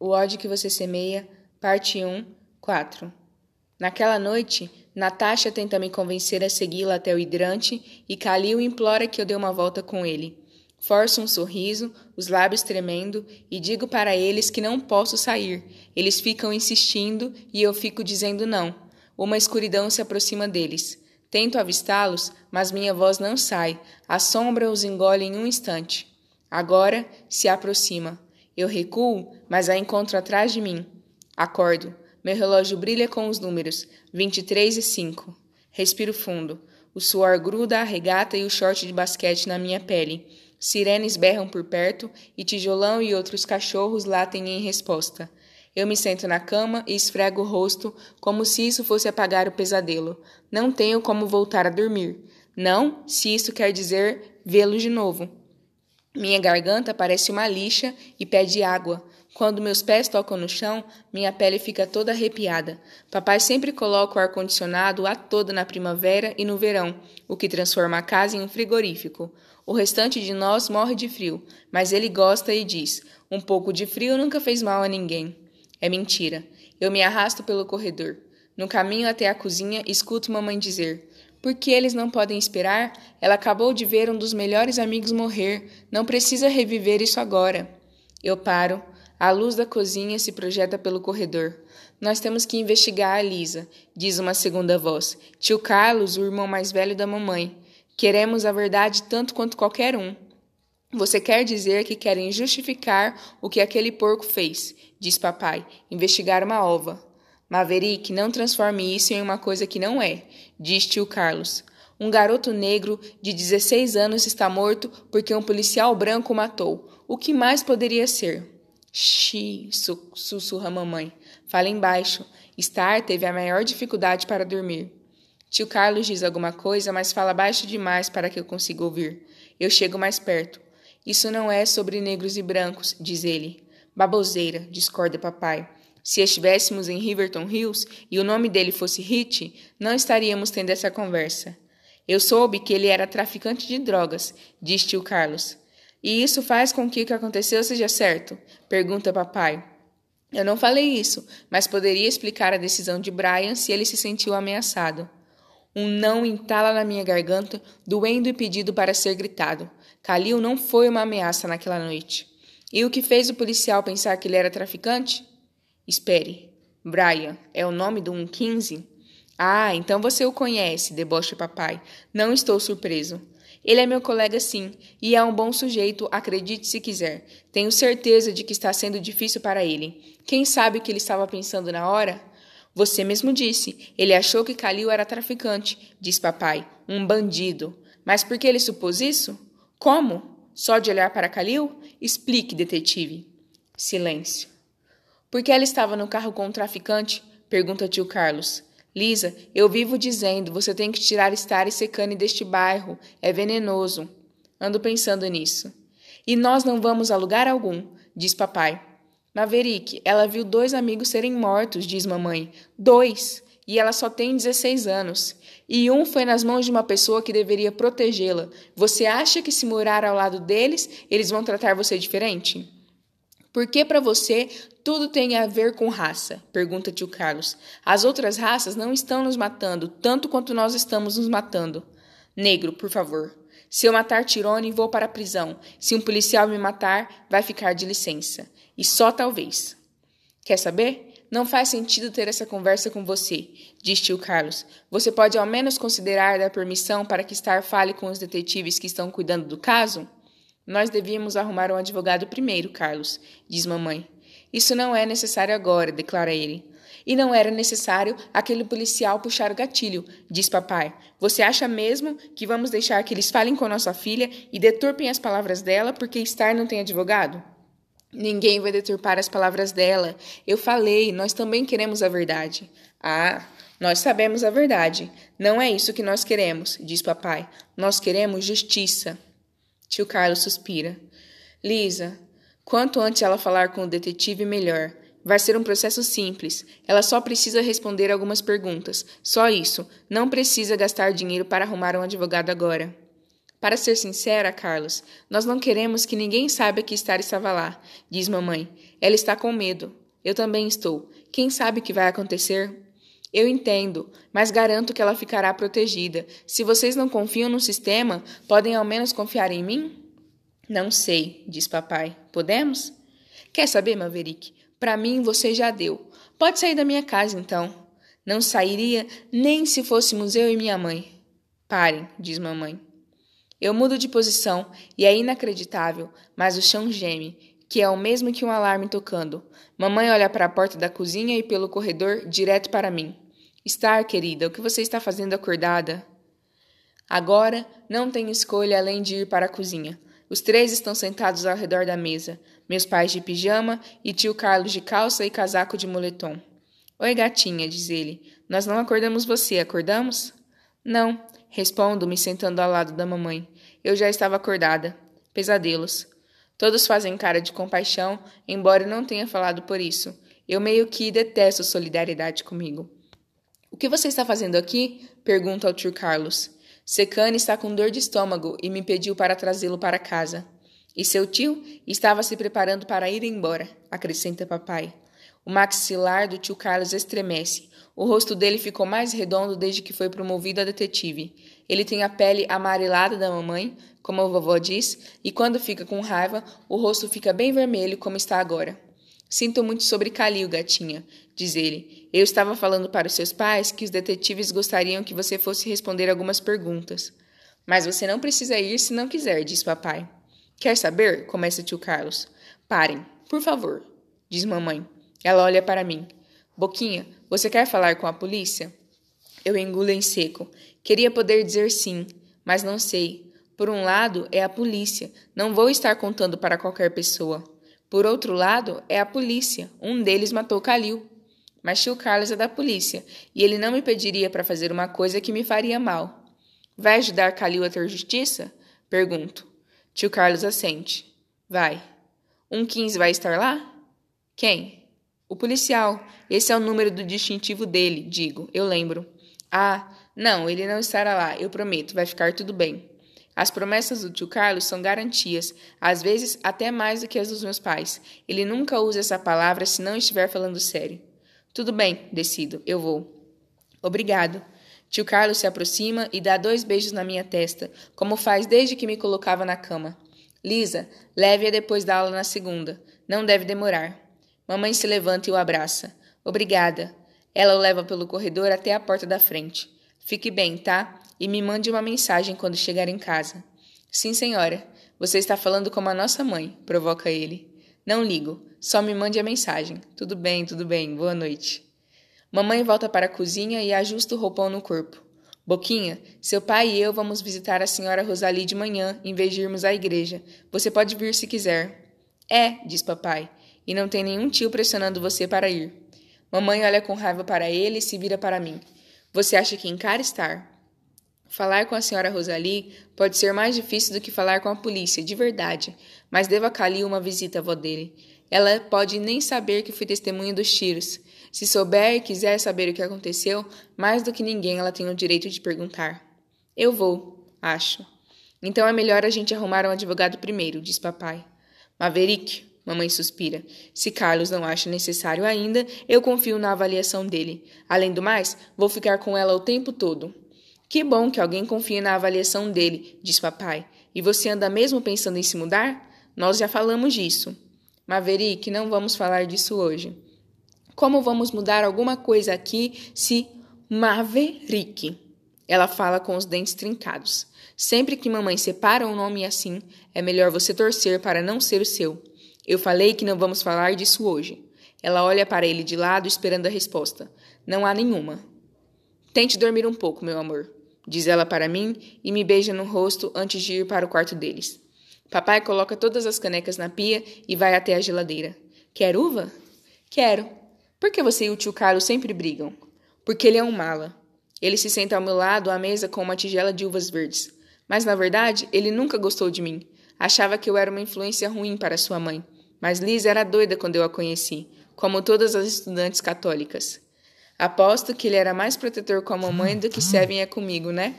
O ódio que você semeia, parte 1, 4. Naquela noite, Natasha tenta me convencer a segui-la até o hidrante e Kalil implora que eu dê uma volta com ele. Forço um sorriso, os lábios tremendo, e digo para eles que não posso sair. Eles ficam insistindo e eu fico dizendo não. Uma escuridão se aproxima deles. Tento avistá-los, mas minha voz não sai. A sombra os engole em um instante. Agora se aproxima. Eu recuo, mas a encontro atrás de mim. Acordo. Meu relógio brilha com os números: 23 e 5. Respiro fundo. O suor gruda a regata e o short de basquete na minha pele. Sirenes berram por perto e tijolão e outros cachorros latem em resposta. Eu me sento na cama e esfrego o rosto como se isso fosse apagar o pesadelo. Não tenho como voltar a dormir. Não, se isso quer dizer vê-lo de novo. Minha garganta parece uma lixa e pede água. Quando meus pés tocam no chão, minha pele fica toda arrepiada. Papai sempre coloca o ar-condicionado a todo na primavera e no verão, o que transforma a casa em um frigorífico. O restante de nós morre de frio, mas ele gosta e diz: um pouco de frio nunca fez mal a ninguém. É mentira. Eu me arrasto pelo corredor. No caminho até a cozinha, escuto mamãe dizer: por que eles não podem esperar? Ela acabou de ver um dos melhores amigos morrer. Não precisa reviver isso agora. Eu paro. A luz da cozinha se projeta pelo corredor. Nós temos que investigar a Lisa, diz uma segunda voz. Tio Carlos, o irmão mais velho da mamãe. Queremos a verdade tanto quanto qualquer um. Você quer dizer que querem justificar o que aquele porco fez, diz papai. Investigar uma ova. Maverick, não transforme isso em uma coisa que não é, diz tio Carlos. Um garoto negro de 16 anos está morto porque um policial branco o matou. O que mais poderia ser? Xi, sussurra mamãe. Fala embaixo. Star teve a maior dificuldade para dormir. Tio Carlos diz alguma coisa, mas fala baixo demais para que eu consiga ouvir. Eu chego mais perto. Isso não é sobre negros e brancos, diz ele. Baboseira, discorda papai. Se estivéssemos em Riverton Hills e o nome dele fosse Hit, não estaríamos tendo essa conversa. Eu soube que ele era traficante de drogas, diz tio Carlos. E isso faz com que o que aconteceu seja certo? Pergunta papai. Eu não falei isso, mas poderia explicar a decisão de Brian se ele se sentiu ameaçado. Um não entala na minha garganta, doendo e pedido para ser gritado. Kalil não foi uma ameaça naquela noite. E o que fez o policial pensar que ele era traficante? Espere. Brian é o nome do 115? Ah, então você o conhece, deboche papai. Não estou surpreso. Ele é meu colega sim, e é um bom sujeito, acredite se quiser. Tenho certeza de que está sendo difícil para ele. Quem sabe o que ele estava pensando na hora? Você mesmo disse. Ele achou que Calil era traficante, diz papai. Um bandido. Mas por que ele supôs isso? Como? Só de olhar para Calil? Explique, detetive. Silêncio. Por que ela estava no carro com o traficante? Pergunta tio Carlos. Lisa, eu vivo dizendo, você tem que tirar Star e Secane deste bairro. É venenoso. Ando pensando nisso. E nós não vamos a lugar algum, diz papai. Maverick, ela viu dois amigos serem mortos, diz mamãe. Dois! E ela só tem 16 anos. E um foi nas mãos de uma pessoa que deveria protegê-la. Você acha que se morar ao lado deles, eles vão tratar você diferente? Por que para você tudo tem a ver com raça? Pergunta tio Carlos. As outras raças não estão nos matando tanto quanto nós estamos nos matando. Negro, por favor. Se eu matar Tirone, vou para a prisão. Se um policial me matar, vai ficar de licença. E só talvez. Quer saber? Não faz sentido ter essa conversa com você, diz tio Carlos. Você pode ao menos considerar dar permissão para que Star fale com os detetives que estão cuidando do caso? Nós devíamos arrumar um advogado primeiro, Carlos, diz mamãe. Isso não é necessário agora, declara ele. E não era necessário aquele policial puxar o gatilho, diz papai. Você acha mesmo que vamos deixar que eles falem com nossa filha e deturpem as palavras dela porque Star não tem advogado? Ninguém vai deturpar as palavras dela. Eu falei, nós também queremos a verdade. Ah, nós sabemos a verdade. Não é isso que nós queremos, diz papai. Nós queremos justiça. Tio Carlos suspira. Lisa, quanto antes ela falar com o detetive, melhor. Vai ser um processo simples. Ela só precisa responder algumas perguntas. Só isso. Não precisa gastar dinheiro para arrumar um advogado agora. Para ser sincera, Carlos, nós não queremos que ninguém saiba que Star estava lá, diz mamãe. Ela está com medo. Eu também estou. Quem sabe o que vai acontecer? Eu entendo, mas garanto que ela ficará protegida. Se vocês não confiam no sistema, podem ao menos confiar em mim? Não sei, diz papai. Podemos? Quer saber, Maverick? Para mim você já deu. Pode sair da minha casa então. Não sairia nem se fôssemos eu e minha mãe. Parem, diz mamãe. Eu mudo de posição e é inacreditável, mas o chão geme, que é o mesmo que um alarme tocando. Mamãe olha para a porta da cozinha e pelo corredor direto para mim. Star, querida, o que você está fazendo acordada? Agora não tenho escolha além de ir para a cozinha. Os três estão sentados ao redor da mesa, meus pais de pijama e tio Carlos de calça e casaco de moletom. Oi, gatinha, diz ele. Nós não acordamos você, acordamos? Não, Respondo, me sentando ao lado da mamãe. Eu já estava acordada. Pesadelos. Todos fazem cara de compaixão, embora eu não tenha falado por isso. Eu meio que detesto solidariedade comigo. O que você está fazendo aqui? Pergunto ao tio Carlos. Secane está com dor de estômago e me pediu para trazê-lo para casa. E seu tio estava se preparando para ir embora, acrescenta papai. O maxilar do tio Carlos estremece. O rosto dele ficou mais redondo desde que foi promovido a detetive. Ele tem a pele amarelada da mamãe, como a vovó diz, e quando fica com raiva, o rosto fica bem vermelho, como está agora. Sinto muito sobre Calil, gatinha, diz ele. Eu estava falando para os seus pais que os detetives gostariam que você fosse responder algumas perguntas. Mas você não precisa ir se não quiser, diz papai. Quer saber? começa tio Carlos. Parem, por favor, diz mamãe. Ela olha para mim. Boquinha, você quer falar com a polícia? Eu engulo em seco. Queria poder dizer sim, mas não sei. Por um lado, é a polícia. Não vou estar contando para qualquer pessoa. Por outro lado, é a polícia. Um deles matou Calil. Mas tio Carlos é da polícia, e ele não me pediria para fazer uma coisa que me faria mal. Vai ajudar Calil a ter justiça? Pergunto. Tio Carlos assente. Vai. Um 15 vai estar lá? Quem? O policial. Esse é o número do distintivo dele, digo. Eu lembro. Ah, não, ele não estará lá, eu prometo, vai ficar tudo bem. As promessas do tio Carlos são garantias, às vezes até mais do que as dos meus pais. Ele nunca usa essa palavra se não estiver falando sério. Tudo bem, decido, eu vou. Obrigado. Tio Carlos se aproxima e dá dois beijos na minha testa, como faz desde que me colocava na cama. Lisa, leve-a depois da aula na segunda. Não deve demorar. Mamãe se levanta e o abraça. Obrigada. Ela o leva pelo corredor até a porta da frente. Fique bem, tá? E me mande uma mensagem quando chegar em casa. Sim, senhora. Você está falando como a nossa mãe, provoca ele. Não ligo. Só me mande a mensagem. Tudo bem, tudo bem. Boa noite. Mamãe volta para a cozinha e ajusta o roupão no corpo. Boquinha, seu pai e eu vamos visitar a senhora Rosalie de manhã, em vez de irmos à igreja. Você pode vir se quiser. É, diz papai e não tem nenhum tio pressionando você para ir. Mamãe olha com raiva para ele e se vira para mim. Você acha que encara estar? Falar com a senhora Rosalie pode ser mais difícil do que falar com a polícia, de verdade, mas devo a Cali uma visita à avó dele. Ela pode nem saber que fui testemunha dos tiros. Se souber e quiser saber o que aconteceu, mais do que ninguém ela tem o direito de perguntar. Eu vou, acho. Então é melhor a gente arrumar um advogado primeiro, diz papai. Maverick, Mamãe suspira. Se Carlos não acha necessário ainda, eu confio na avaliação dele. Além do mais, vou ficar com ela o tempo todo. Que bom que alguém confie na avaliação dele, diz papai. E você anda mesmo pensando em se mudar? Nós já falamos disso. Maverick, não vamos falar disso hoje. Como vamos mudar alguma coisa aqui se Maverick? Ela fala com os dentes trincados. Sempre que mamãe separa um nome assim, é melhor você torcer para não ser o seu. Eu falei que não vamos falar disso hoje. Ela olha para ele de lado, esperando a resposta. Não há nenhuma. Tente dormir um pouco, meu amor, diz ela para mim e me beija no rosto antes de ir para o quarto deles. Papai coloca todas as canecas na pia e vai até a geladeira. Quer uva? Quero. Por que você e o tio Carlos sempre brigam? Porque ele é um mala. Ele se senta ao meu lado à mesa com uma tigela de uvas verdes. Mas, na verdade, ele nunca gostou de mim. Achava que eu era uma influência ruim para sua mãe. Mas Liz era doida quando eu a conheci, como todas as estudantes católicas. Aposto que ele era mais protetor com a mamãe do que Seven é comigo, né?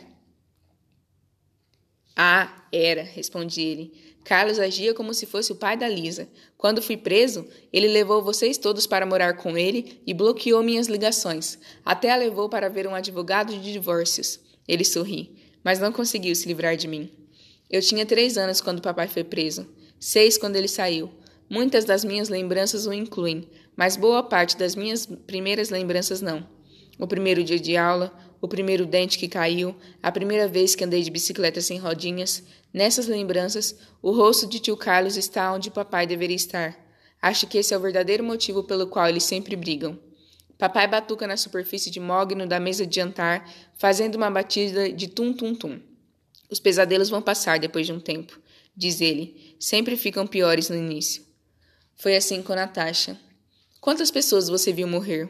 Ah, era, respondi ele. Carlos agia como se fosse o pai da Lisa. Quando fui preso, ele levou vocês todos para morar com ele e bloqueou minhas ligações. Até a levou para ver um advogado de divórcios. Ele sorri, mas não conseguiu se livrar de mim. Eu tinha três anos quando papai foi preso, seis quando ele saiu. Muitas das minhas lembranças o incluem, mas boa parte das minhas primeiras lembranças não. O primeiro dia de aula, o primeiro dente que caiu, a primeira vez que andei de bicicleta sem rodinhas. Nessas lembranças, o rosto de tio Carlos está onde papai deveria estar. Acho que esse é o verdadeiro motivo pelo qual eles sempre brigam. Papai batuca na superfície de mogno da mesa de jantar, fazendo uma batida de tum-tum-tum. Os pesadelos vão passar depois de um tempo, diz ele. Sempre ficam piores no início. Foi assim com Natasha. Quantas pessoas você viu morrer?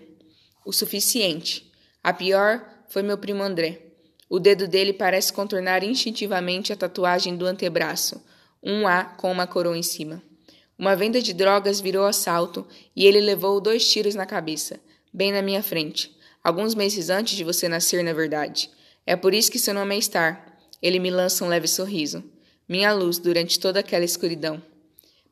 O suficiente. A pior foi meu primo André. O dedo dele parece contornar instintivamente a tatuagem do antebraço, um A com uma coroa em cima. Uma venda de drogas virou assalto e ele levou dois tiros na cabeça, bem na minha frente. Alguns meses antes de você nascer, na verdade. É por isso que seu nome é Star. Ele me lança um leve sorriso. Minha luz durante toda aquela escuridão.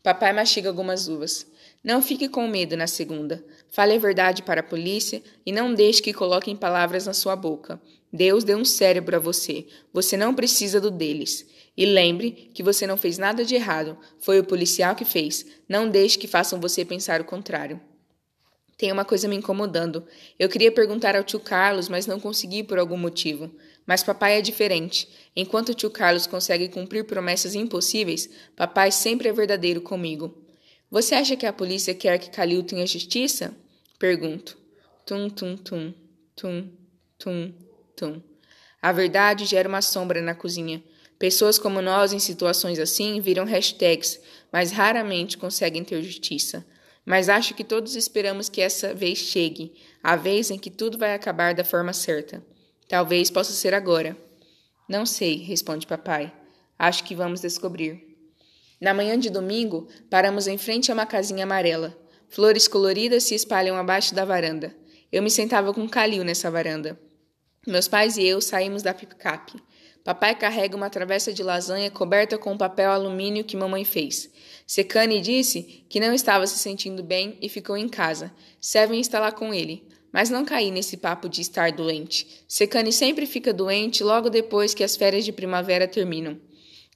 Papai mastiga algumas uvas. Não fique com medo na segunda. Fale a verdade para a polícia e não deixe que coloquem palavras na sua boca. Deus deu um cérebro a você. Você não precisa do deles. E lembre que você não fez nada de errado. Foi o policial que fez. Não deixe que façam você pensar o contrário. Tem uma coisa me incomodando. Eu queria perguntar ao tio Carlos, mas não consegui por algum motivo. Mas papai é diferente. Enquanto o tio Carlos consegue cumprir promessas impossíveis, papai sempre é verdadeiro comigo. Você acha que a polícia quer que Calil tenha justiça? Pergunto. Tum, tum, tum, tum, tum, tum. A verdade gera uma sombra na cozinha. Pessoas como nós, em situações assim, viram hashtags, mas raramente conseguem ter justiça. Mas acho que todos esperamos que essa vez chegue, a vez em que tudo vai acabar da forma certa. Talvez possa ser agora. Não sei, responde papai. Acho que vamos descobrir. Na manhã de domingo, paramos em frente a uma casinha amarela. Flores coloridas se espalham abaixo da varanda. Eu me sentava com Calil nessa varanda. Meus pais e eu saímos da picape. Papai carrega uma travessa de lasanha coberta com papel alumínio que mamãe fez. Secane disse que não estava se sentindo bem e ficou em casa. Seven está lá com ele. Mas não caí nesse papo de estar doente. Secane sempre fica doente logo depois que as férias de primavera terminam.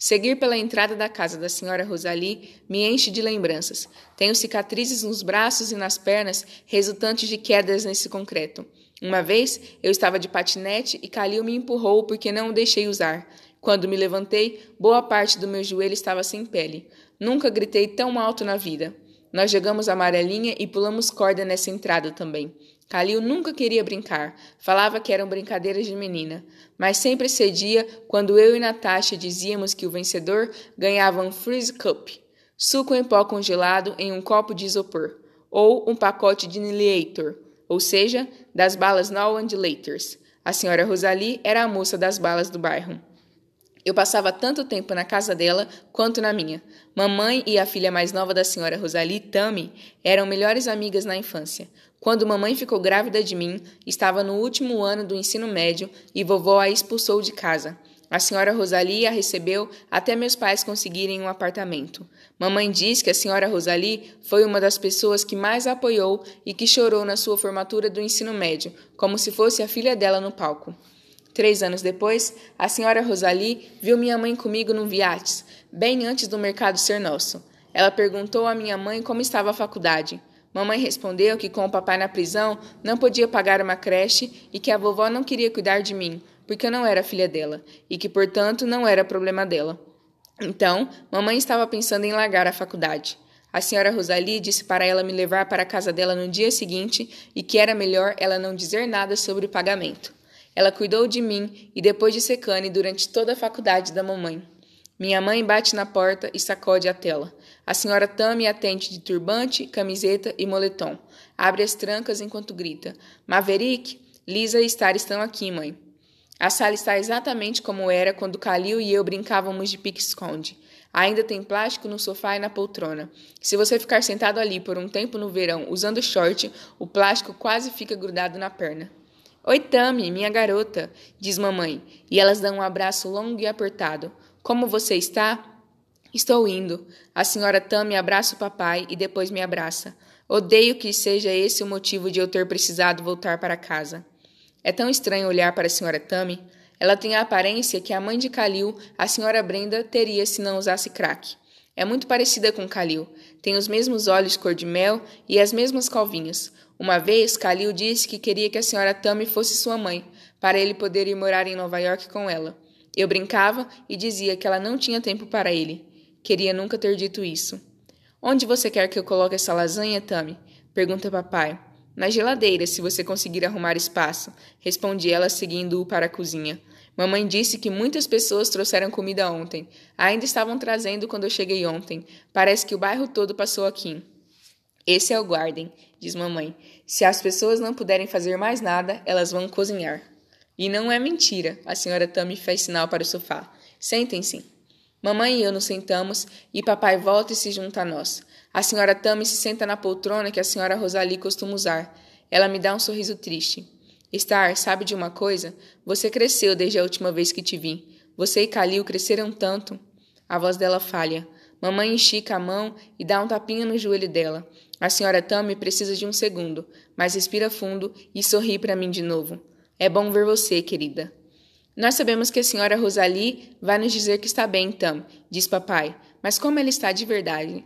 Seguir pela entrada da casa da senhora Rosalie me enche de lembranças. Tenho cicatrizes nos braços e nas pernas resultantes de quedas nesse concreto. Uma vez eu estava de patinete e Calil me empurrou porque não o deixei usar. Quando me levantei, boa parte do meu joelho estava sem pele. Nunca gritei tão alto na vida. Nós jogamos amarelinha e pulamos corda nessa entrada também. Calil nunca queria brincar, falava que eram brincadeiras de menina, mas sempre cedia quando eu e Natasha dizíamos que o vencedor ganhava um Freeze Cup, suco em pó congelado em um copo de isopor, ou um pacote de Annihilator, ou seja, das balas No Annihilators. A senhora Rosalie era a moça das balas do bairro. Eu passava tanto tempo na casa dela quanto na minha. Mamãe e a filha mais nova da senhora Rosalie, Tammy, eram melhores amigas na infância. Quando mamãe ficou grávida de mim, estava no último ano do ensino médio e vovó a expulsou de casa. A senhora Rosalie a recebeu até meus pais conseguirem um apartamento. Mamãe diz que a senhora Rosalie foi uma das pessoas que mais a apoiou e que chorou na sua formatura do ensino médio, como se fosse a filha dela no palco. Três anos depois, a senhora Rosalie viu minha mãe comigo no Viates, bem antes do mercado ser nosso. Ela perguntou à minha mãe como estava a faculdade. Mamãe respondeu que com o papai na prisão não podia pagar uma creche e que a vovó não queria cuidar de mim, porque eu não era filha dela, e que, portanto, não era problema dela. Então, mamãe estava pensando em largar a faculdade. A senhora Rosalie disse para ela me levar para a casa dela no dia seguinte e que era melhor ela não dizer nada sobre o pagamento. Ela cuidou de mim e depois de Secane durante toda a faculdade da mamãe. Minha mãe bate na porta e sacode a tela. A senhora Tami atende de turbante, camiseta e moletom. Abre as trancas enquanto grita: Maverick, Lisa e Star estão aqui, mãe. A sala está exatamente como era quando Calil e eu brincávamos de pique-esconde. Ainda tem plástico no sofá e na poltrona. Se você ficar sentado ali por um tempo no verão usando short, o plástico quase fica grudado na perna. Oi, Tami, minha garota, diz mamãe, e elas dão um abraço longo e apertado. Como você está? Estou indo. A senhora Tammy abraça o papai e depois me abraça. Odeio que seja esse o motivo de eu ter precisado voltar para casa. É tão estranho olhar para a senhora Tammy. Ela tem a aparência que a mãe de Calil, a senhora Brenda, teria se não usasse crack. É muito parecida com Calil. Tem os mesmos olhos cor de mel e as mesmas calvinhas. Uma vez, Calil disse que queria que a senhora Tammy fosse sua mãe, para ele poder ir morar em Nova York com ela. Eu brincava e dizia que ela não tinha tempo para ele. Queria nunca ter dito isso. Onde você quer que eu coloque essa lasanha, Tami? Pergunta papai. Na geladeira, se você conseguir arrumar espaço, respondi ela seguindo-o para a cozinha. Mamãe disse que muitas pessoas trouxeram comida ontem. Ainda estavam trazendo quando eu cheguei ontem. Parece que o bairro todo passou aqui. Esse é o Garden, diz mamãe. Se as pessoas não puderem fazer mais nada, elas vão cozinhar. E não é mentira, a senhora Tami fez sinal para o sofá. Sentem-se. Mamãe e eu nos sentamos e papai volta e se junta a nós. A senhora Tami se senta na poltrona que a senhora Rosalie costuma usar. Ela me dá um sorriso triste. Star, sabe de uma coisa? Você cresceu desde a última vez que te vi. Você e Calil cresceram tanto. A voz dela falha. Mamãe estica a mão e dá um tapinha no joelho dela. A senhora Tami precisa de um segundo, mas respira fundo e sorri para mim de novo. É bom ver você, querida. Nós sabemos que a senhora Rosalie vai nos dizer que está bem, então, diz papai. Mas como ela está de verdade?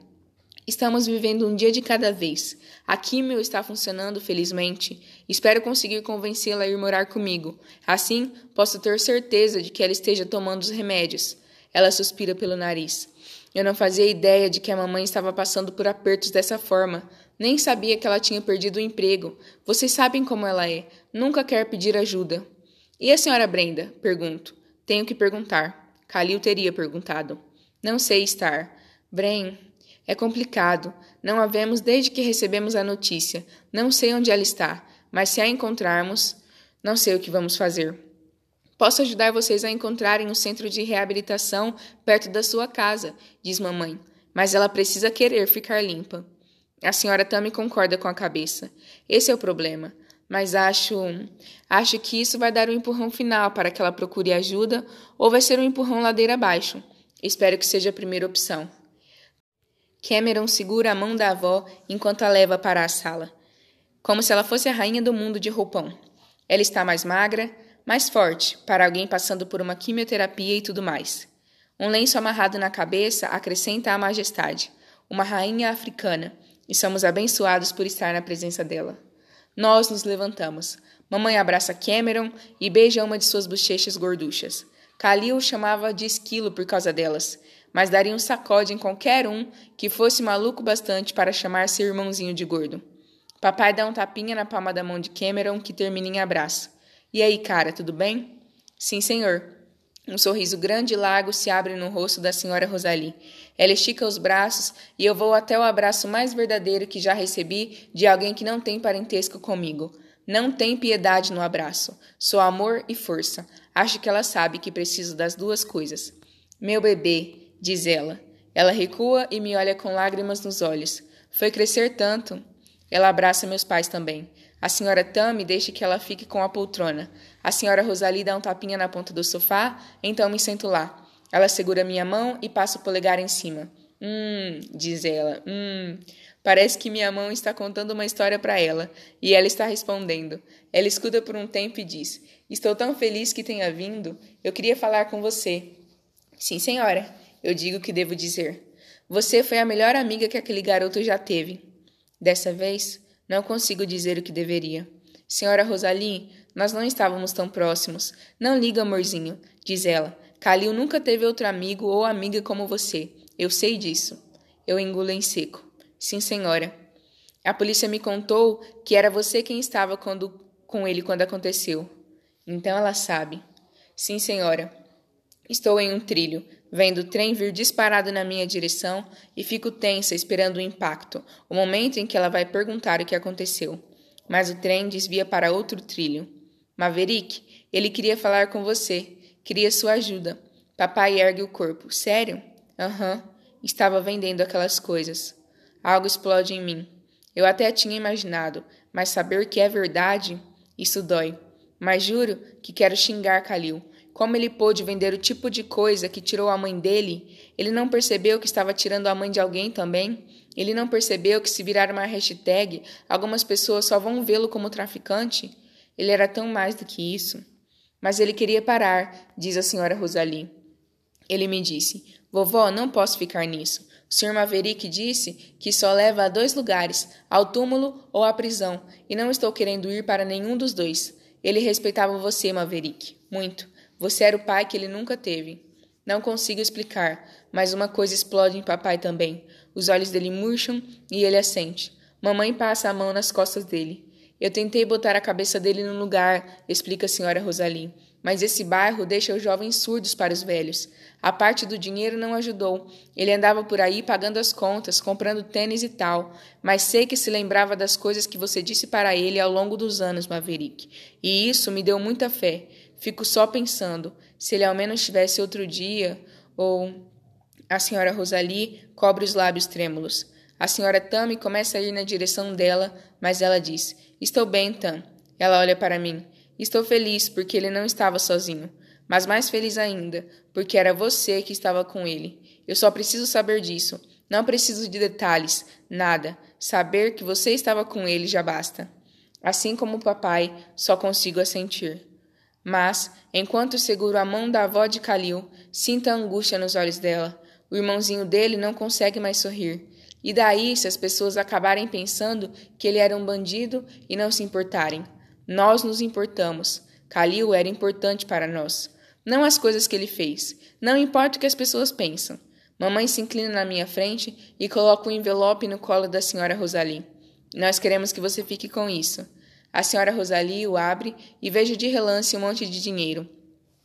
Estamos vivendo um dia de cada vez. A químio está funcionando felizmente. Espero conseguir convencê-la a ir morar comigo. Assim, posso ter certeza de que ela esteja tomando os remédios. Ela suspira pelo nariz. Eu não fazia ideia de que a mamãe estava passando por apertos dessa forma. Nem sabia que ela tinha perdido o emprego. Vocês sabem como ela é. Nunca quer pedir ajuda. E a senhora Brenda? Pergunto. Tenho que perguntar. Calil teria perguntado. Não sei estar. Bren, é complicado. Não a vemos desde que recebemos a notícia. Não sei onde ela está, mas se a encontrarmos, não sei o que vamos fazer. Posso ajudar vocês a encontrarem um centro de reabilitação perto da sua casa, diz mamãe, mas ela precisa querer ficar limpa. A senhora também concorda com a cabeça. Esse é o problema mas acho acho que isso vai dar um empurrão final para que ela procure ajuda ou vai ser um empurrão ladeira abaixo. Espero que seja a primeira opção. Cameron segura a mão da avó enquanto a leva para a sala, como se ela fosse a rainha do mundo de roupão. Ela está mais magra, mais forte, para alguém passando por uma quimioterapia e tudo mais. Um lenço amarrado na cabeça acrescenta a majestade, uma rainha africana, e somos abençoados por estar na presença dela. Nós nos levantamos. Mamãe abraça Cameron e beija uma de suas bochechas gorduchas. Kalil chamava de esquilo por causa delas, mas daria um sacode em qualquer um que fosse maluco bastante para chamar seu irmãozinho de gordo. Papai dá um tapinha na palma da mão de Cameron que termina em abraço. E aí, cara, tudo bem? Sim, senhor. Um sorriso grande e largo se abre no rosto da senhora Rosalie. Ela estica os braços e eu vou até o abraço mais verdadeiro que já recebi de alguém que não tem parentesco comigo. Não tem piedade no abraço, só amor e força. Acho que ela sabe que preciso das duas coisas. Meu bebê, diz ela. Ela recua e me olha com lágrimas nos olhos. Foi crescer tanto. Ela abraça meus pais também. A senhora Tammy deixa que ela fique com a poltrona. A senhora Rosalie dá um tapinha na ponta do sofá, então me sento lá. Ela segura minha mão e passa o polegar em cima. Hum, diz ela. Hum. Parece que minha mão está contando uma história para ela e ela está respondendo. Ela escuta por um tempo e diz: Estou tão feliz que tenha vindo. Eu queria falar com você. Sim, senhora. Eu digo que devo dizer. Você foi a melhor amiga que aquele garoto já teve. Dessa vez, não consigo dizer o que deveria. Senhora Rosalie, nós não estávamos tão próximos. Não liga, amorzinho, diz ela. Calil nunca teve outro amigo ou amiga como você. Eu sei disso. Eu engulo em seco. Sim, senhora. A polícia me contou que era você quem estava quando, com ele quando aconteceu. Então ela sabe. Sim, senhora. Estou em um trilho, vendo o trem vir disparado na minha direção e fico tensa esperando o impacto, o momento em que ela vai perguntar o que aconteceu. Mas o trem desvia para outro trilho. Maverick, ele queria falar com você, queria sua ajuda. Papai ergue o corpo. Sério? Aham. Uhum. Estava vendendo aquelas coisas. Algo explode em mim. Eu até tinha imaginado, mas saber que é verdade, isso dói. Mas juro que quero xingar Kalil como ele pôde vender o tipo de coisa que tirou a mãe dele? Ele não percebeu que estava tirando a mãe de alguém também? Ele não percebeu que se virar uma hashtag, algumas pessoas só vão vê-lo como traficante? Ele era tão mais do que isso. Mas ele queria parar, diz a senhora Rosalie. Ele me disse: Vovó, não posso ficar nisso. O Sr. Maverick disse que só leva a dois lugares, ao túmulo ou à prisão, e não estou querendo ir para nenhum dos dois. Ele respeitava você, Maverick, muito. Você era o pai que ele nunca teve. Não consigo explicar, mas uma coisa explode em papai também. Os olhos dele murcham e ele assente. Mamãe passa a mão nas costas dele. Eu tentei botar a cabeça dele no lugar, explica a senhora Rosalie. Mas esse bairro deixa os jovens surdos para os velhos. A parte do dinheiro não ajudou. Ele andava por aí pagando as contas, comprando tênis e tal. Mas sei que se lembrava das coisas que você disse para ele ao longo dos anos, Maverick. E isso me deu muita fé. Fico só pensando, se ele ao menos tivesse outro dia, ou. A senhora Rosalie cobre os lábios trêmulos. A senhora Tammy começa a ir na direção dela, mas ela diz: Estou bem, Tam. Ela olha para mim. Estou feliz porque ele não estava sozinho, mas mais feliz ainda porque era você que estava com ele. Eu só preciso saber disso. Não preciso de detalhes, nada. Saber que você estava com ele já basta. Assim como o papai, só consigo assentir. Mas, enquanto seguro a mão da avó de Calil, sinto a angústia nos olhos dela. O irmãozinho dele não consegue mais sorrir. E daí se as pessoas acabarem pensando que ele era um bandido e não se importarem? Nós nos importamos. Calil era importante para nós. Não as coisas que ele fez. Não importa o que as pessoas pensam. Mamãe se inclina na minha frente e coloca o um envelope no colo da senhora Rosalie. Nós queremos que você fique com isso. A senhora Rosalie o abre e vejo de relance um monte de dinheiro.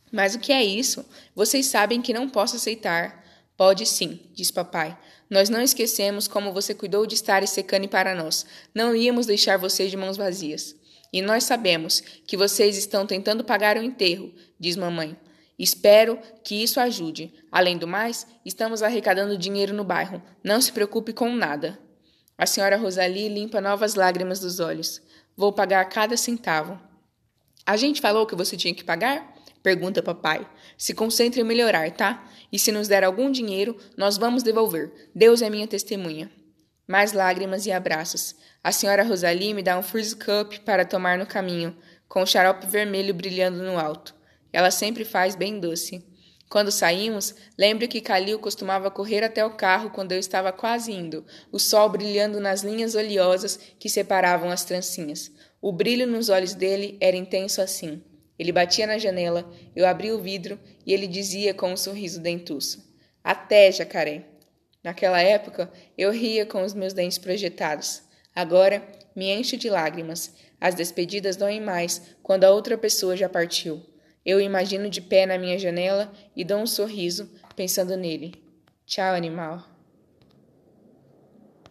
Mas o que é isso? Vocês sabem que não posso aceitar. Pode sim, diz papai. Nós não esquecemos como você cuidou de estar secane para nós. Não íamos deixar você de mãos vazias. E nós sabemos que vocês estão tentando pagar o enterro, diz mamãe. Espero que isso ajude. Além do mais, estamos arrecadando dinheiro no bairro. Não se preocupe com nada. A senhora Rosalie limpa novas lágrimas dos olhos. Vou pagar cada centavo. A gente falou que você tinha que pagar? Pergunta papai. Se concentre em melhorar, tá? E se nos der algum dinheiro, nós vamos devolver. Deus é minha testemunha. Mais lágrimas e abraços. A senhora Rosalie me dá um Frizz Cup para tomar no caminho, com o xarope vermelho brilhando no alto. Ela sempre faz bem doce. Quando saímos, lembro que Calil costumava correr até o carro quando eu estava quase indo, o sol brilhando nas linhas oleosas que separavam as trancinhas. O brilho nos olhos dele era intenso assim. Ele batia na janela, eu abria o vidro e ele dizia com um sorriso dentuço: Até, jacaré! Naquela época, eu ria com os meus dentes projetados. Agora me encho de lágrimas. As despedidas doem mais quando a outra pessoa já partiu. Eu o imagino de pé na minha janela e dou um sorriso pensando nele. Tchau, animal.